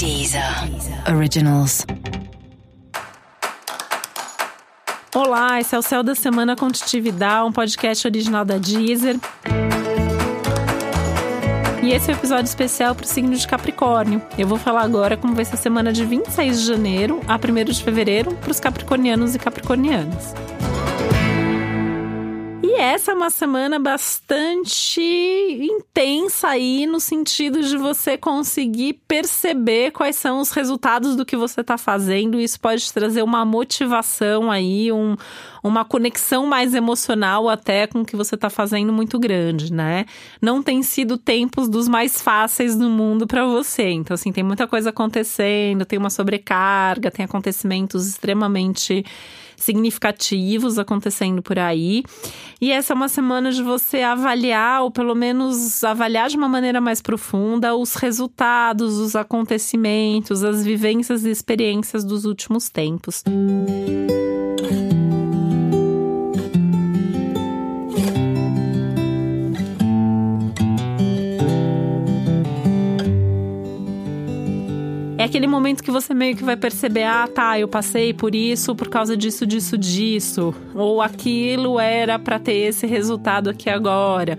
Deezer Originals. Olá, esse é o Céu da Semana Contitividade, um podcast original da Deezer. E esse é o um episódio especial para o signo de Capricórnio. Eu vou falar agora como vai ser a semana de 26 de janeiro a 1 de fevereiro para os capricornianos e capricornianas essa é uma semana bastante intensa aí no sentido de você conseguir perceber quais são os resultados do que você está fazendo. Isso pode trazer uma motivação aí, um, uma conexão mais emocional até com o que você está fazendo muito grande, né? Não tem sido tempos dos mais fáceis do mundo para você. Então, assim, tem muita coisa acontecendo, tem uma sobrecarga, tem acontecimentos extremamente significativos acontecendo por aí. E essa é uma semana de você avaliar, ou pelo menos avaliar de uma maneira mais profunda, os resultados, os acontecimentos, as vivências e experiências dos últimos tempos. Música aquele momento que você meio que vai perceber: ah, tá, eu passei por isso por causa disso, disso, disso. Ou aquilo era para ter esse resultado aqui agora.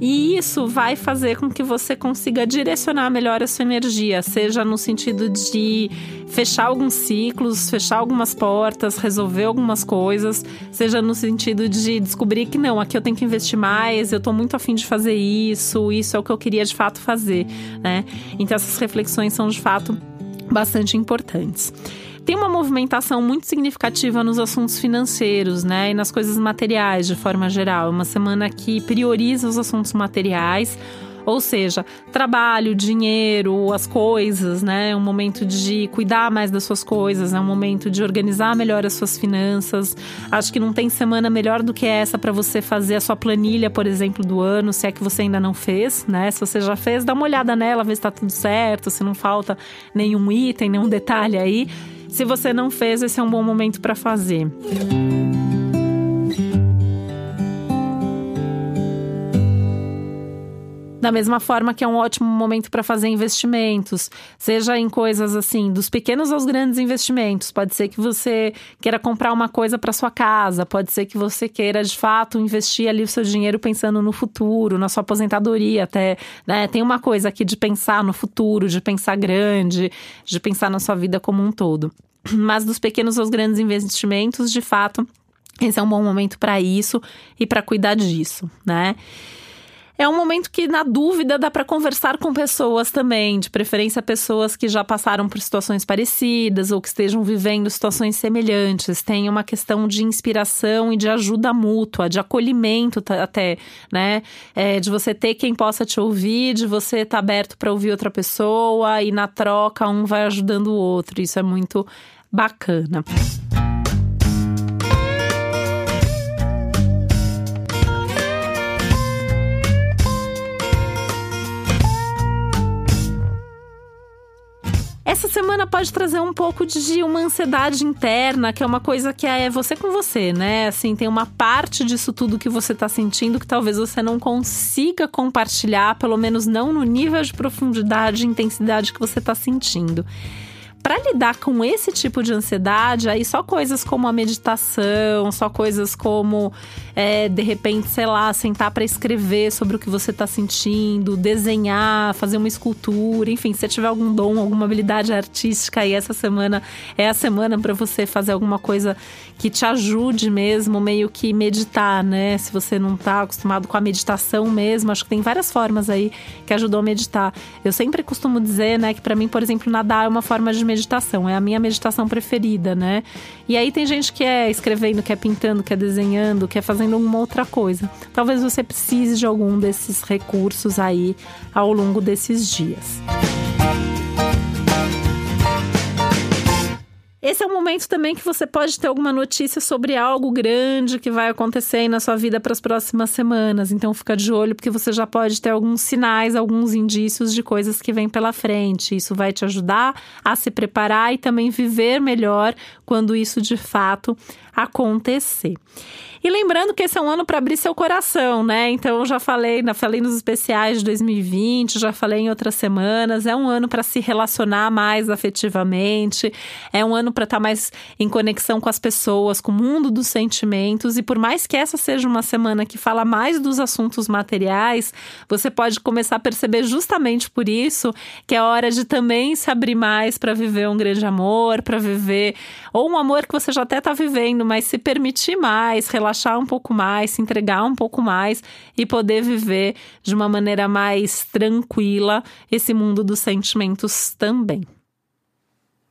E isso vai fazer com que você consiga direcionar melhor a sua energia, seja no sentido de fechar alguns ciclos, fechar algumas portas, resolver algumas coisas, seja no sentido de descobrir que não, aqui eu tenho que investir mais, eu tô muito afim de fazer isso, isso é o que eu queria de fato fazer, né? Então essas reflexões são de fato bastante importantes tem uma movimentação muito significativa nos assuntos financeiros, né? E nas coisas materiais de forma geral. É uma semana que prioriza os assuntos materiais. Ou seja, trabalho, dinheiro, as coisas, né? É um momento de cuidar mais das suas coisas, é um momento de organizar melhor as suas finanças. Acho que não tem semana melhor do que essa para você fazer a sua planilha, por exemplo, do ano, se é que você ainda não fez, né? Se você já fez, dá uma olhada nela, vê se tá tudo certo, se não falta nenhum item, nenhum detalhe aí. Se você não fez, esse é um bom momento para fazer. Da mesma forma que é um ótimo momento para fazer investimentos, seja em coisas assim, dos pequenos aos grandes investimentos. Pode ser que você queira comprar uma coisa para sua casa, pode ser que você queira de fato investir ali o seu dinheiro pensando no futuro, na sua aposentadoria, até, né? Tem uma coisa aqui de pensar no futuro, de pensar grande, de pensar na sua vida como um todo. Mas dos pequenos aos grandes investimentos, de fato, esse é um bom momento para isso e para cuidar disso, né? É um momento que, na dúvida, dá para conversar com pessoas também, de preferência pessoas que já passaram por situações parecidas ou que estejam vivendo situações semelhantes. Tem uma questão de inspiração e de ajuda mútua, de acolhimento até, né? É, de você ter quem possa te ouvir, de você estar tá aberto para ouvir outra pessoa e na troca um vai ajudando o outro. Isso é muito bacana. Essa semana pode trazer um pouco de uma ansiedade interna, que é uma coisa que é você com você, né? Assim, tem uma parte disso tudo que você tá sentindo que talvez você não consiga compartilhar, pelo menos não no nível de profundidade e intensidade que você tá sentindo. Para lidar com esse tipo de ansiedade, aí só coisas como a meditação, só coisas como, é, de repente, sei lá, sentar para escrever sobre o que você está sentindo, desenhar, fazer uma escultura, enfim, se você tiver algum dom, alguma habilidade artística, aí essa semana é a semana para você fazer alguma coisa que te ajude mesmo, meio que meditar, né? Se você não está acostumado com a meditação mesmo, acho que tem várias formas aí que ajudam a meditar. Eu sempre costumo dizer, né, que para mim, por exemplo, nadar é uma forma de meditação, é a minha meditação preferida, né? E aí tem gente que é escrevendo, que é pintando, que é desenhando, que é fazendo alguma outra coisa. Talvez você precise de algum desses recursos aí ao longo desses dias. Esse é um momento também que você pode ter alguma notícia sobre algo grande que vai acontecer aí na sua vida para as próximas semanas. Então fica de olho porque você já pode ter alguns sinais, alguns indícios de coisas que vêm pela frente. Isso vai te ajudar a se preparar e também viver melhor quando isso de fato acontecer. E lembrando que esse é um ano para abrir seu coração, né? Então eu já falei, falei nos especiais de 2020, já falei em outras semanas, é um ano para se relacionar mais afetivamente, é um ano para estar tá mais em conexão com as pessoas, com o mundo dos sentimentos e por mais que essa seja uma semana que fala mais dos assuntos materiais, você pode começar a perceber justamente por isso que é hora de também se abrir mais para viver um grande amor, para viver ou um amor que você já até está vivendo, mas se permitir mais, relaxar um pouco mais, se entregar um pouco mais e poder viver de uma maneira mais tranquila esse mundo dos sentimentos também.